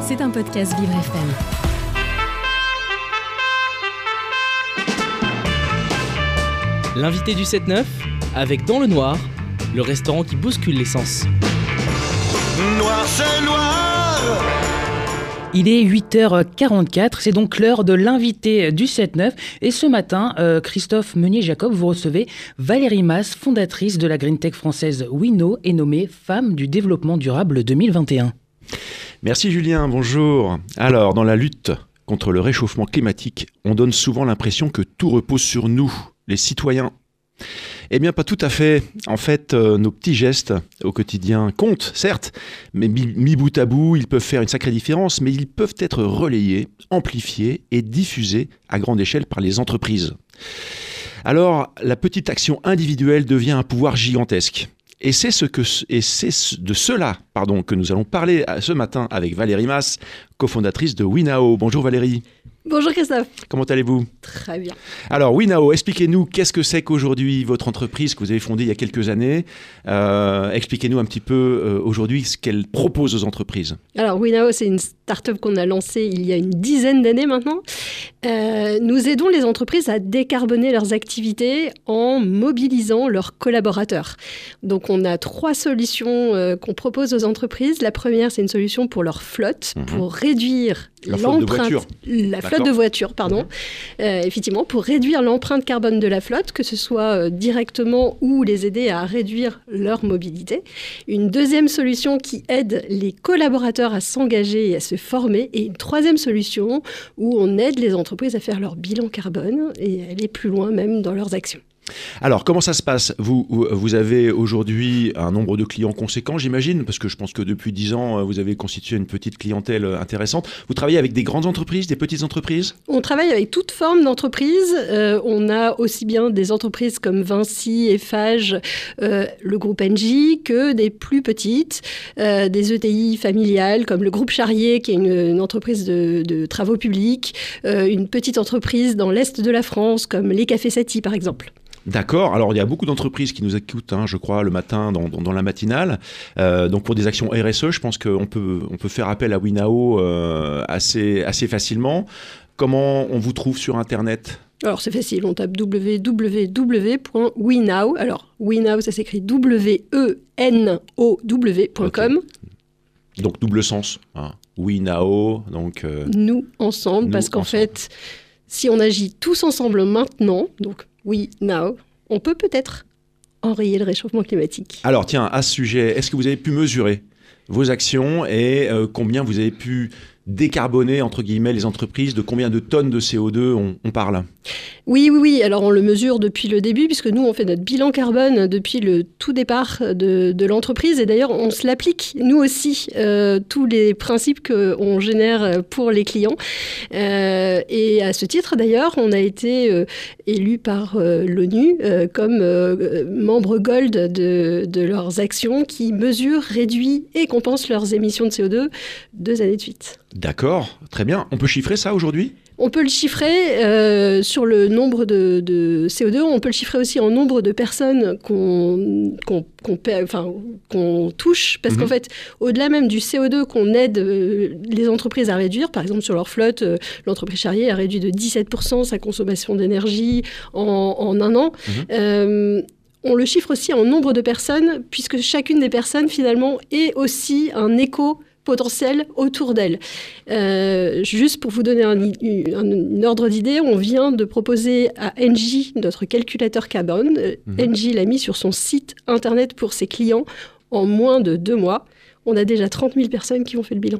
C'est un podcast Vivre FM. L'invité du 7-9, avec Dans le Noir, le restaurant qui bouscule l'essence. Noir, c'est noir Il est 8h44, c'est donc l'heure de l'invité du 7-9. Et ce matin, euh, Christophe Meunier-Jacob, vous recevez Valérie Mass, fondatrice de la Green Tech française Wino et nommée Femme du développement durable 2021. Merci Julien, bonjour. Alors, dans la lutte contre le réchauffement climatique, on donne souvent l'impression que tout repose sur nous, les citoyens. Eh bien, pas tout à fait. En fait, euh, nos petits gestes au quotidien comptent, certes, mais mis, bout à bout, ils peuvent faire une sacrée différence, mais ils peuvent être relayés, amplifiés et diffusés à grande échelle par les entreprises. Alors, la petite action individuelle devient un pouvoir gigantesque. Et c'est de cela, que nous allons parler euh, ce matin avec Valérie Mass, cofondatrice de Winao. Bonjour Valérie. Bonjour Christophe. Comment allez-vous? Très bien. Alors Winao, expliquez-nous qu'est-ce que c'est qu'aujourd'hui votre entreprise que vous avez fondée il y a quelques années. Euh, expliquez-nous un petit peu euh, aujourd'hui ce qu'elle propose aux entreprises. Alors Winao, c'est une start-up qu'on a lancée il y a une dizaine d'années maintenant. Euh, nous aidons les entreprises à décarboner leurs activités en mobilisant leurs collaborateurs. Donc on a trois solutions qu'on propose aux entreprises. La première, c'est une solution pour leur flotte, Mhm. pour réduire l'empreinte, la flotte De voitures, pardon. Mhm. Euh, effectivement, pour réduire l'empreinte carbone de la flotte, que ce soit euh, directement ou les aider à réduire leur mobilité. Une deuxième solution qui aide les collaborateurs à s'engager et à se former. Et une troisième solution où on aide les entreprises à faire leur bilan carbone et à aller plus loin même dans leurs actions. Alors comment ça se passe? Vous, vous avez aujourd'hui un nombre de clients conséquent, j'imagine, parce que je pense que depuis 10 ans, euh, vous avez constitué une petite clientèle euh, intéressante. Vous travaillez avec des grandes entreprises, des petites entreprises? On travaille avec toute forme d'entreprise. Euh, on a aussi bien des entreprises comme Vinci, Eiffage, euh, le groupe Engie, que des plus petites, euh, des ETI familiales comme le groupe Charrier, qui est une, entreprise de, de travaux publics, une petite entreprise dans l'Est de la France comme les Cafés Satie par exemple. D'accord. Alors, il y a beaucoup d'entreprises qui nous écoutent, hein, je crois, le matin dans, dans- dans la matinale. Euh, donc, pour des actions RSE, je pense qu'on peut, on peut faire appel à Winao euh, assez, assez facilement. Comment on vous trouve sur Internet? Alors c'est facile, on tape www.wenow. Alors ça s'écrit W-E-N-O-W.com. Donc, double sens. Hein. Winao, donc... euh, nous ensemble, Nous parce qu'en fait, si on agit tous ensemble maintenant, donc oui, now, on peut peut-être enrayer le réchauffement climatique. Alors, tiens, à ce sujet, est-ce que vous avez pu mesurer vos actions et euh, combien vous avez pu décarboner, entre guillemets, les entreprises De combien de tonnes de CO2 on, parle Oui, oui, oui. Alors on le mesure depuis le début, puisque nous, on fait notre bilan carbone depuis le tout départ de, l'entreprise. Et d'ailleurs, on se l'applique, nous aussi, euh, tous les principes qu'on génère pour les clients. Euh, et à ce titre, d'ailleurs, on a été euh, élu par euh, l'ONU comme membre gold de, leurs actions qui mesurent, réduit et compense leurs émissions de CO2 deux années de suite. D'accord, très bien. On peut chiffrer ça aujourd'hui? On peut le chiffrer euh, sur le nombre de, de CO2, on peut le chiffrer aussi en nombre de personnes qu'on enfin, touche, parce Mhm. qu'en fait, au-delà même du CO2 qu'on aide euh, les entreprises à réduire, par exemple sur leur flotte, euh, l'entreprise Charrier a réduit de 17% sa consommation d'énergie en, en un an. Mhm. On le chiffre aussi en nombre de personnes, puisque chacune des personnes, finalement, est aussi un écho potentiel autour d'elle. Euh, juste pour vous donner un, i- un- un ordre d'idée, on vient de proposer à Engie notre calculateur carbone. Engie l'a mis sur son site internet pour ses clients en moins de deux mois. On a déjà 30 000 personnes qui ont fait le bilan.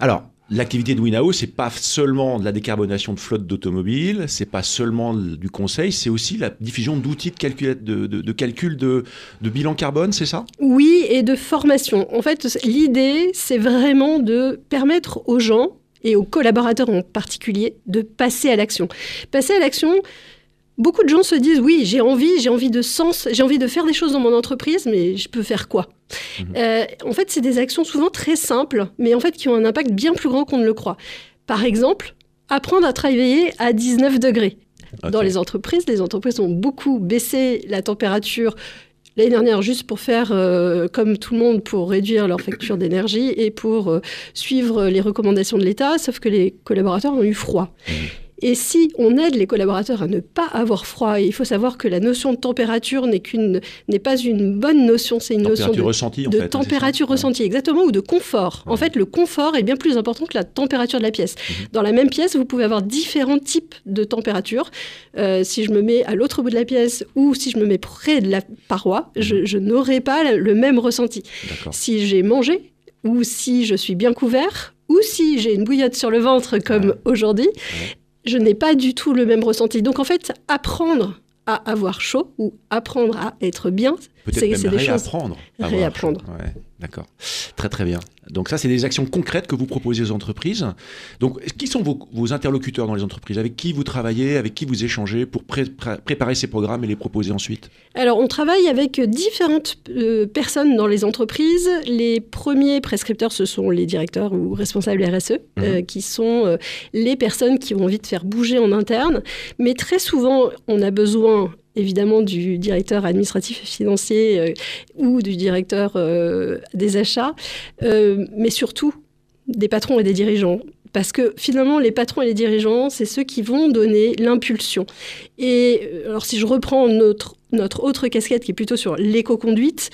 Alors, l'activité de Winao, c'est pas seulement de la décarbonation de flotte d'automobiles, c'est pas seulement du conseil, c'est aussi la diffusion d'outils de calcul de, bilan carbone, c'est ça? Oui, et de formation. En fait, l'idée, c'est vraiment de permettre aux gens, et aux collaborateurs en particulier, de passer à l'action. Passer à l'action, beaucoup de gens se disent, oui, j'ai envie, j'ai envie de sens, j'ai envie de faire des choses dans mon entreprise, mais je peux faire quoi? Mhm. Euh, En fait, c'est des actions souvent très simples, mais en fait qui ont un impact bien plus grand qu'on ne le croit. Par exemple, apprendre à travailler à 19 degrés. Dans les entreprises, les entreprises ont beaucoup baissé la température l'année dernière juste pour faire euh, comme tout le monde pour réduire leur facture d'énergie et pour euh, suivre les recommandations de l'État, sauf que les collaborateurs ont eu froid. Mmh. Et si on aide les collaborateurs à ne pas avoir froid, et il faut savoir que la notion de température n'est qu'une n'est pas une bonne notion, c'est une notion de, ressentie, en de fait. température ressentie, exactement, ou de confort. En fait, le confort est bien plus important que la température de la pièce. Mhm. Dans la même pièce, vous pouvez avoir différents types de température. Euh, si je me mets à l'autre bout de la pièce ou si je me mets près de la paroi, Mhm. je, je n'aurai pas le même ressenti. Si j'ai mangé ou si je suis bien couvert ou si j'ai une bouillotte sur le ventre comme Ouais. aujourd'hui, je n'ai pas du tout le même ressenti. Donc en fait, apprendre à avoir chaud ou apprendre à être bien, c'est des choses. réapprendre. Réapprendre. Ouais, d'accord. Très très bien. Donc ça, c'est des actions concrètes que vous proposez aux entreprises. Donc, qui sont vos, vos interlocuteurs dans les entreprises? Avec qui vous travaillez? Avec qui vous échangez pour pré- pré- préparer ces programmes et les proposer ensuite? Alors, on travaille avec différentes euh, personnes dans les entreprises. Les premiers prescripteurs, ce sont les directeurs ou responsables RSE, euh, qui sont euh, les personnes qui ont envie de faire bouger en interne. Mais très souvent, on a besoin évidemment du directeur administratif et financier euh, ou du directeur euh, des achats, euh, mais surtout des patrons et des dirigeants. Parce que finalement, les patrons et les dirigeants, c'est ceux qui vont donner l'impulsion. Et alors, si je reprends notre, notre autre casquette qui est plutôt sur l'éco-conduite,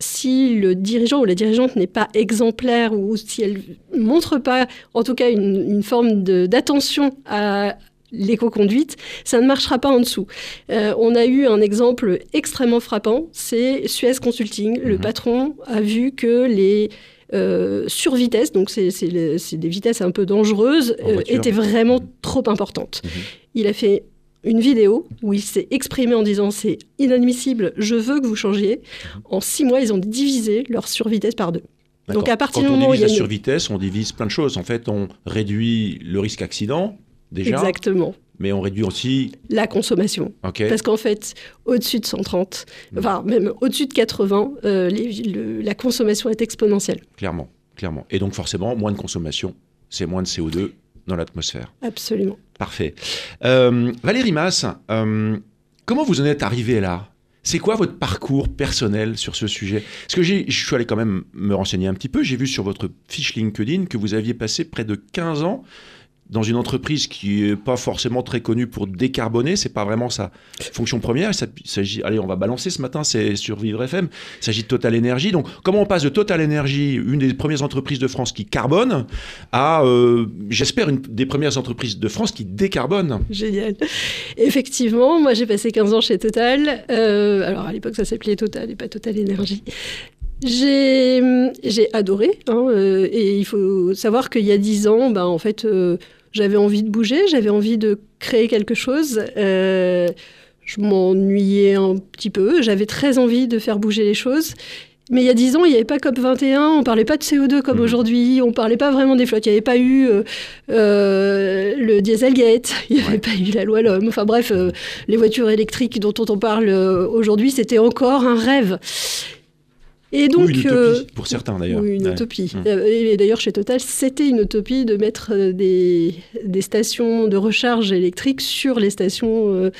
si le dirigeant ou la dirigeante n'est pas exemplaire ou si elle montre pas, en tout cas, une, une forme d'attention à l'éco-conduite, ça ne marchera pas en dessous. Euh, on a eu un exemple extrêmement frappant, c'est Suez Consulting. Le Mhm. patron a vu que les euh, survitesses, donc c'est des vitesses un peu dangereuses, euh, étaient vraiment Mhm. trop importantes. Mhm. Il a fait une vidéo où il s'est exprimé en disant c'est inadmissible, je veux que vous changiez. En six mois, ils ont divisé leur survitesse par deux. Donc, à partir Quand du on moment où divise il y a la une- survitesse, on divise plein de choses. En fait, on réduit le risque accident, déjà, Exactement. mais on réduit aussi... La consommation. Parce qu'en fait, au-dessus de 130, Mhm. enfin même au-dessus de 80, euh, les- le- la consommation est exponentielle. Clairement, clairement. Et donc forcément, moins de consommation, c'est moins de CO2 dans l'atmosphère. Absolument. Parfait. Euh, Valérie Mass, euh, comment vous en êtes arrivée là? C'est quoi votre parcours personnel sur ce sujet? Parce que je suis allé quand même me renseigner un petit peu. J'ai vu sur votre fiche LinkedIn que vous aviez passé près de 15 ans dans une entreprise qui n'est pas forcément très connue pour décarboner. C'est pas vraiment sa fonction première. Il s'agit, allez, on va balancer ce matin, c'est sur Vivre FM. Il s'agit de Total Energy. Donc, comment on passe de Total Energy, une des premières entreprises de France qui carbone, à, euh, j'espère, une des premières entreprises de France qui décarbone? Génial. Effectivement, moi j'ai passé 15 ans chez Total. Euh, alors à l'époque ça s'appelait Total et pas Total Énergie. J'ai adoré. hein, euh, et il faut savoir qu'il y a 10 ans, ben, en fait, euh, j'avais envie de bouger, j'avais envie de créer quelque chose. Euh, je m'ennuyais un petit peu, j'avais très envie de faire bouger les choses. Mais il y a 10 ans, il n'y avait pas COP21, on parlait pas de CO2 comme Mhm. aujourd'hui, on parlait pas vraiment des flottes, il n'y avait pas eu euh, euh, le Dieselgate, il n'y avait Ouais. pas eu la loi l'homme. Enfin bref, euh, les voitures électriques dont on parle aujourd'hui, c'était encore un rêve. Et donc, Ou une utopie, euh, pour certains d'ailleurs. oui, une Ouais. utopie. Mm. Euh, Et d'ailleurs, chez Total, c'était une utopie de mettre euh, des, des stations de recharge électrique sur les stations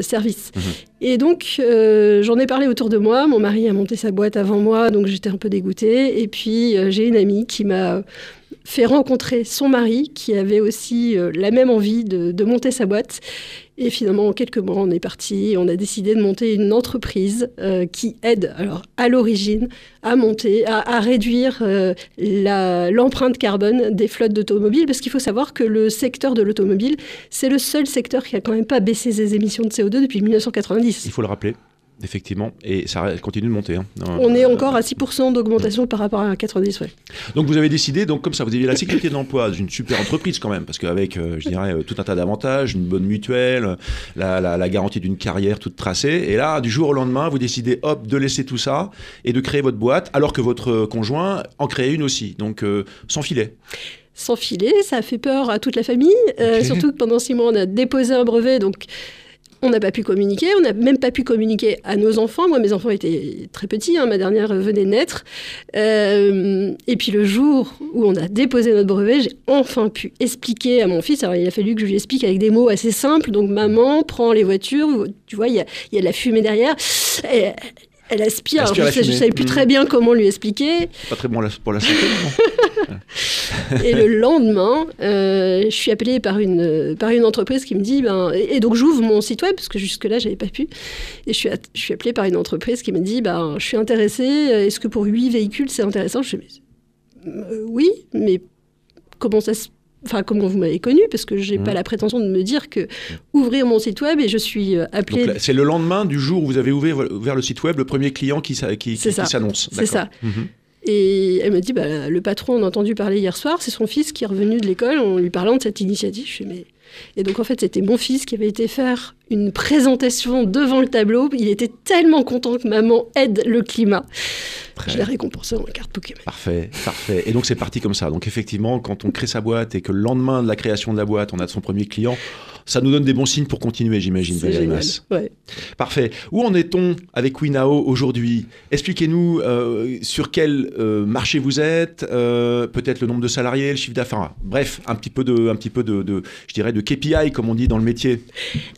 service. Mhm. Et donc, euh, j'en ai parlé autour de moi. Mon mari a monté sa boîte avant moi, donc j'étais un peu dégoûtée. Et puis, euh, j'ai une amie qui m'a fait rencontrer son mari, qui avait aussi euh, la même envie de, monter sa boîte. Et finalement, en quelques mois, on est parti on a décidé de monter une entreprise euh, qui aide, alors à l'origine, à monter, à, réduire euh, l'empreinte carbone des flottes d'automobiles, parce qu'il faut savoir que le secteur de l'automobile, c'est le seul secteur qui a quand même pas baissé ses émissions de CO2 depuis 1990. Il faut le rappeler, effectivement, et ça continue de monter. hein. On est Euh, encore à 6% d'augmentation par rapport à 90, ouais. Donc vous avez décidé, donc comme ça, vous avez la sécurité de l'emploi d'une super entreprise quand même, parce qu'avec, euh, je dirais, euh, tout un tas d'avantages, une bonne mutuelle, la, la- la garantie d'une carrière toute tracée, et là, du jour au lendemain, vous décidez, hop, de laisser tout ça et de créer votre boîte, alors que votre conjoint en crée une aussi, donc euh, sans filet. sans filet, ça a fait peur à toute la famille, euh, surtout que pendant six mois, on a déposé un brevet, donc on n'a pas pu communiquer, on n'a même pas pu communiquer à nos enfants. Moi, mes enfants étaient très petits, hein, ma dernière venait de naître. Euh, et puis le jour où on a déposé notre brevet, j'ai enfin pu expliquer à mon fils. Alors il a fallu que je lui explique avec des mots assez simples. Donc maman prend les voitures, tu vois, il y a, y de la fumée derrière. Elle aspire. Aspire Alors, la je ne savais plus très bien comment lui expliquer. Pas très bon pour la santé, Et le lendemain, euh, je suis appelée par une, par une entreprise qui me dit, ben, et et donc j'ouvre mon site web, parce que jusque-là, j'avais pas pu. Et je suis, je appelée par une entreprise qui me dit, ben, je suis intéressée, est-ce que pour huit véhicules, c'est intéressant? Je dis, euh, oui, mais comment ça se... Enfin, comment vous m'avez connu Parce que j'ai Mhm. pas la prétention de me dire que ouvrir mon site web et je suis euh, là, c'est le lendemain du jour où vous avez ouvert, ouvert le site web, le premier client qui, s'annonce. C'est ça. Mhm. Et elle me dit, bah, le patron, on a entendu parler hier soir, c'est son fils qui est revenu de l'école en lui parlant de cette initiative. Je fais, mais... Et donc, en fait, c'était mon fils qui avait été faire une présentation devant le tableau. Il était tellement content que maman aide le climat. Je l'ai récompensé en carte Pokémon. Parfait, parfait. Et donc c'est parti comme ça. Donc effectivement, quand on crée sa boîte et que le lendemain de la création de la boîte, on a son premier client, ça nous donne des bons signes pour continuer, j'imagine. Ouais. Parfait. Où en est-on avec Winao aujourd'hui? Expliquez-nous euh, sur quel euh, marché vous êtes, euh, peut-être le nombre de salariés, le chiffre d'affaires. Bref, un petit peu de, un petit peu de, de- je dirais, de KPI comme on dit dans le métier.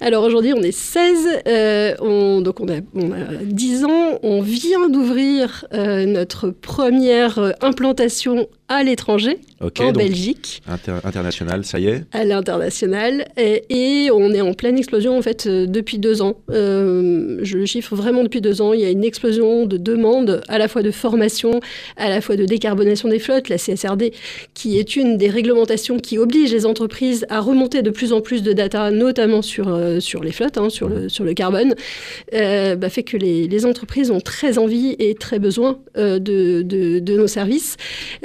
Alors aujourd'hui, on est 16, euh, on, donc on a, on a 10 ans, on vient d'ouvrir notre première implantation à l'étranger, Ok. en donc Belgique. inter- international, ça y est. à l'international et, et on est en pleine explosion en fait euh, depuis deux ans. Euh, je le chiffre vraiment depuis deux ans. Il y a une explosion de demandes à la fois de formation, à la fois de décarbonation des flottes, la CSRD, qui est une des réglementations qui oblige les entreprises à remonter de plus en plus de data, notamment sur, euh, sur les flottes, hein, sur, le, sur le carbone, euh, bah, fait que les, les entreprises ont très envie et très besoin de, de, de nos services.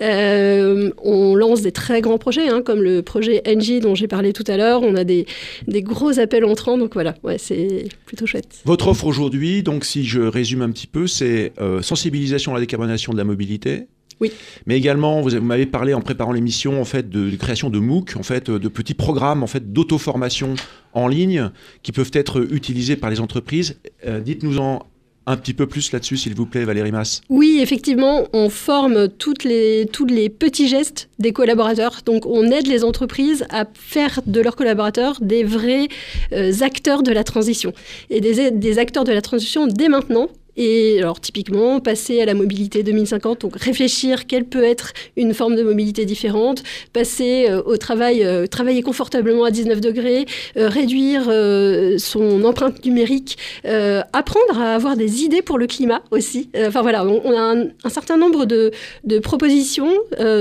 Euh, on lance des très grands projets, hein, comme le projet NG dont j'ai parlé tout à l'heure. On a des, des gros appels entrants, donc voilà, ouais, c'est plutôt chouette. Votre offre aujourd'hui, donc si je résume un petit peu, c'est euh, sensibilisation à la décarbonation de la mobilité. Oui. Mais également, vous, avez- vous m'avez parlé en préparant l'émission en fait de, de création de MOOC, en fait, euh, de petits programmes en fait d'auto-formation en ligne qui peuvent être utilisés par les entreprises. Euh, Dites-nous en un petit peu plus là-dessus, s'il vous plaît, Valérie Masse. Oui, effectivement, on forme les, tous les petits gestes des collaborateurs. Donc, on aide les entreprises à faire de leurs collaborateurs des vrais euh, acteurs de la transition. Et des acteurs de la transition dès maintenant. Et alors, typiquement, passer à la mobilité 2050, donc réfléchir quelle peut être une forme de mobilité différente, passer euh, au travail, euh, travailler confortablement à 19 degrés, euh, réduire son empreinte numérique, apprendre à avoir des idées pour le climat aussi. Enfin voilà, on, on a un, un certain nombre de, de propositions,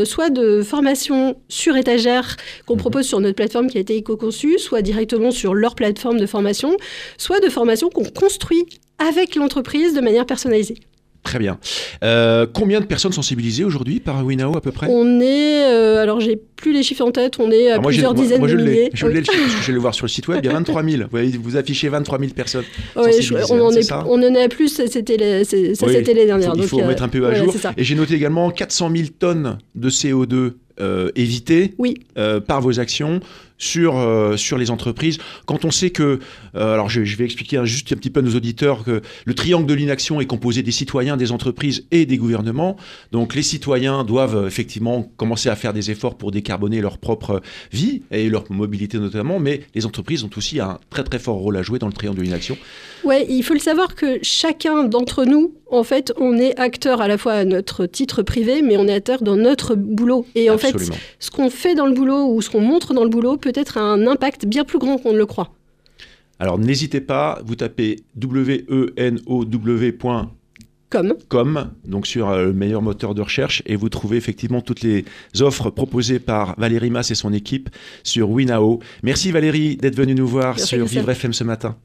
soit de formations sur étagère qu'on propose sur notre plateforme qui a été éco-conçue, soit directement sur leur plateforme de formation, soit de formations qu'on construit avec l'entreprise de manière personnalisée. Très bien. Euh, combien de personnes sensibilisées aujourd'hui par Winao à peu près? On est, euh, alors j'ai plus les chiffres en tête, on est à Ah, moi, plusieurs moi- dizaines moi, je de milliers. Je l'ai le chiffre parce que je vais le voir sur le site web. Il y a 23 000. Vous, affichez 23 000 personnes. Ouais, je- sensibilisées, on, en hein, c'est est, ça? on en est à plus, c'était les- Oui, c'était les dernières. Il faut euh, mettre un peu à jour. Et j'ai noté également 400 000 tonnes de CO2 euh, évitées Oui. par vos actions sur, euh, sur les entreprises. Quand on sait que, euh, alors je, je vais expliquer un- juste un petit peu à nos auditeurs que le triangle de l'inaction est composé des citoyens, des entreprises et des gouvernements. Donc les citoyens doivent euh, effectivement commencer à faire des efforts pour décarboner leur propre vie et leur mobilité notamment, mais les entreprises ont aussi un très très fort rôle à jouer dans le triangle de l'inaction. Ouais, il faut le savoir que chacun d'entre nous, en fait, on est acteur à la fois à notre titre privé, mais on est acteur dans notre boulot. Et en Absolument. fait, ce qu'on fait dans le boulot ou ce qu'on montre dans le boulot peut être un impact bien plus grand qu'on ne le croit. Alors n'hésitez pas, vous tapez wenow.com Comme donc sur euh, le meilleur moteur de recherche, et vous trouvez effectivement toutes les offres proposées par Valérie Mass et son équipe sur Winao. Merci Valérie d'être venue nous voir Merci, sur. Vivre FM ce matin.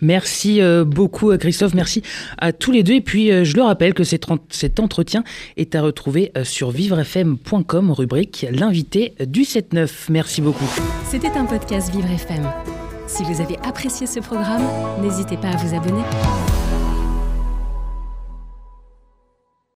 Merci euh, beaucoup euh, Christophe, merci à tous les deux. Et puis euh, je le rappelle que cet, en- cet entretien est à retrouver sur vivrefm.com, rubrique l'invité du 7-9. Merci beaucoup. C'était un podcast Vivre FM. Si vous avez apprécié ce programme, n'hésitez pas à vous abonner.